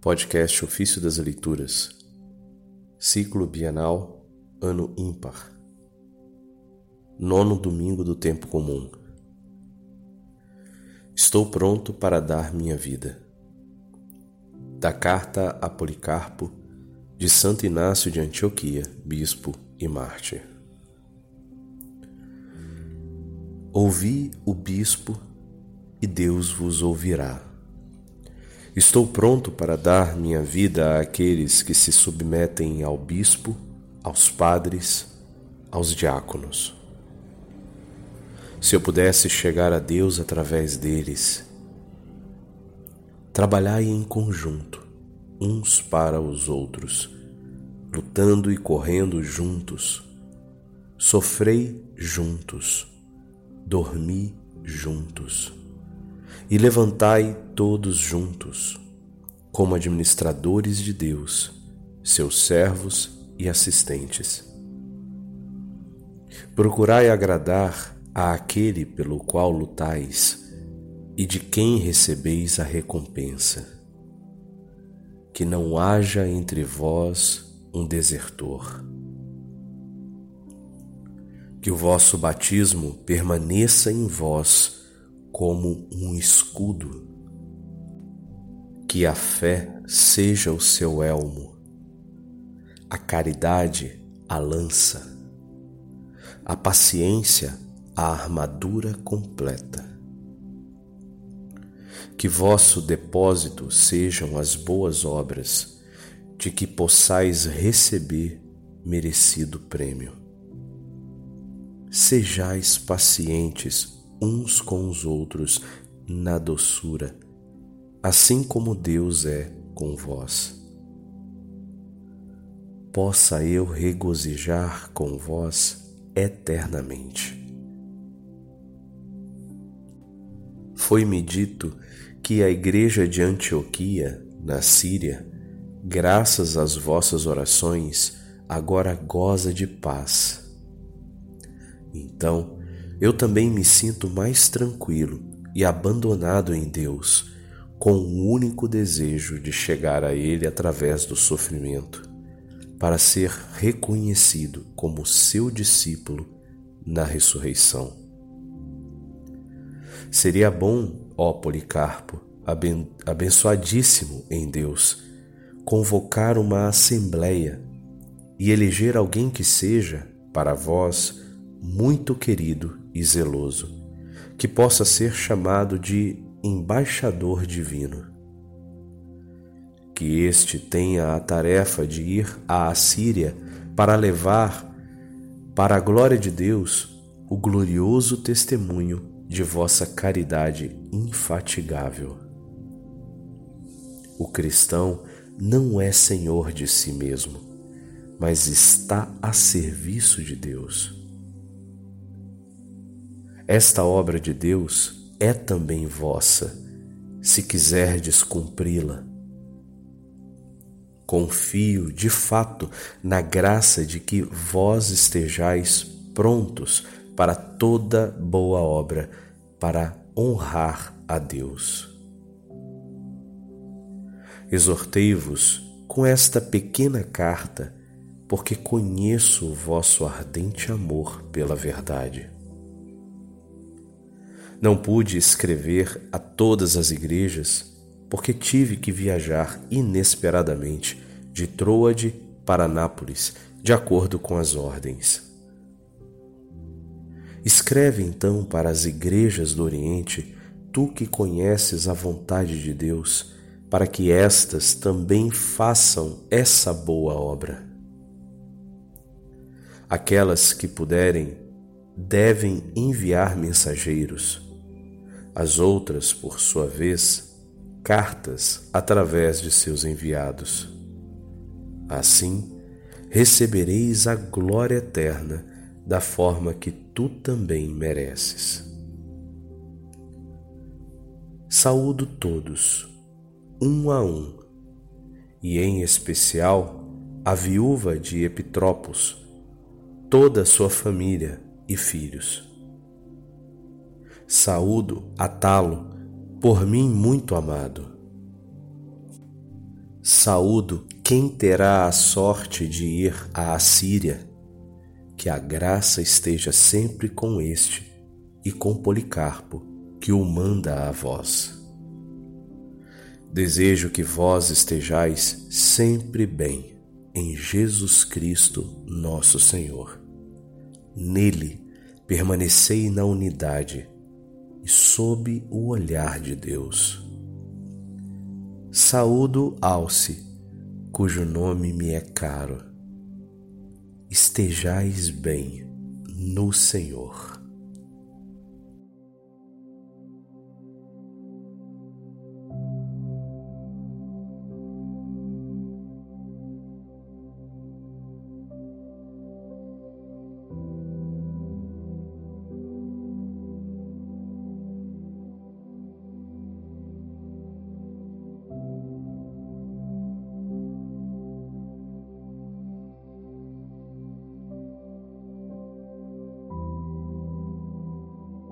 Podcast Ofício das Leituras, Ciclo Bienal, Ano Ímpar, Nono Domingo do Tempo Comum. Estou pronto para dar minha vida. Da Carta a Policarpo, de Santo Inácio de Antioquia, Bispo e Mártir. Ouvi o Bispo e Deus vos ouvirá. Estou pronto para dar minha vida àqueles que se submetem ao bispo, aos padres, aos diáconos. Se eu pudesse chegar a Deus através deles, trabalhai em conjunto, uns para os outros, lutando e correndo juntos, sofrei juntos, dormi juntos e levantai todos juntos, como administradores de Deus, seus servos e assistentes. Procurai agradar a aquele pelo qual lutais e de quem recebeis a recompensa. Que não haja entre vós um desertor. Que o vosso batismo permaneça em vós como um escudo. Que a fé seja o seu elmo, a caridade a lança, a paciência a armadura completa. Que vosso depósito sejam as boas obras, de que possais receber merecido prêmio. Sejais pacientes uns com os outros na doçura, assim como Deus é com vós. Possa eu regozijar com vós eternamente. Foi-me dito que a igreja de Antioquia, na Síria, graças às vossas orações, agora goza de paz. Então, eu também me sinto mais tranquilo e abandonado em Deus, com o único desejo de chegar a Ele através do sofrimento, para ser reconhecido como seu discípulo na ressurreição. Seria bom, ó Policarpo, abençoadíssimo em Deus, convocar uma assembleia e eleger alguém que seja, para vós, muito querido e zeloso, que possa ser chamado de embaixador divino. Que este tenha a tarefa de ir à Assíria para levar, para a glória de Deus, o glorioso testemunho de vossa caridade infatigável. O cristão não é senhor de si mesmo, mas está a serviço de Deus. Esta obra de Deus é também vossa, se quiserdes cumpri-la. Confio de fato na graça de que vós estejais prontos para toda boa obra, para honrar a Deus. Exortei-vos com esta pequena carta, porque conheço o vosso ardente amor pela verdade. Não pude escrever a todas as igrejas porque tive que viajar inesperadamente de Troade para Nápoles, de acordo com as ordens. Escreve então para as igrejas do Oriente, tu que conheces a vontade de Deus, para que estas também façam essa boa obra. Aquelas que puderem devem enviar mensageiros as outras, por sua vez, cartas através de seus enviados. Assim, recebereis a glória eterna da forma que tu também mereces. Saúdo todos, um a um, e em especial a viúva de Epitropos, toda a sua família e filhos Saúdo Atalo, por mim muito amado. Saúdo quem terá a sorte de ir à Assíria, que a graça esteja sempre com este e com Policarpo, que o manda a vós. Desejo que vós estejais sempre bem em Jesus Cristo, nosso Senhor. Nele permanecei na unidade e sob o olhar de Deus. Saúdo Alce, cujo nome me é caro. Estejais bem no Senhor.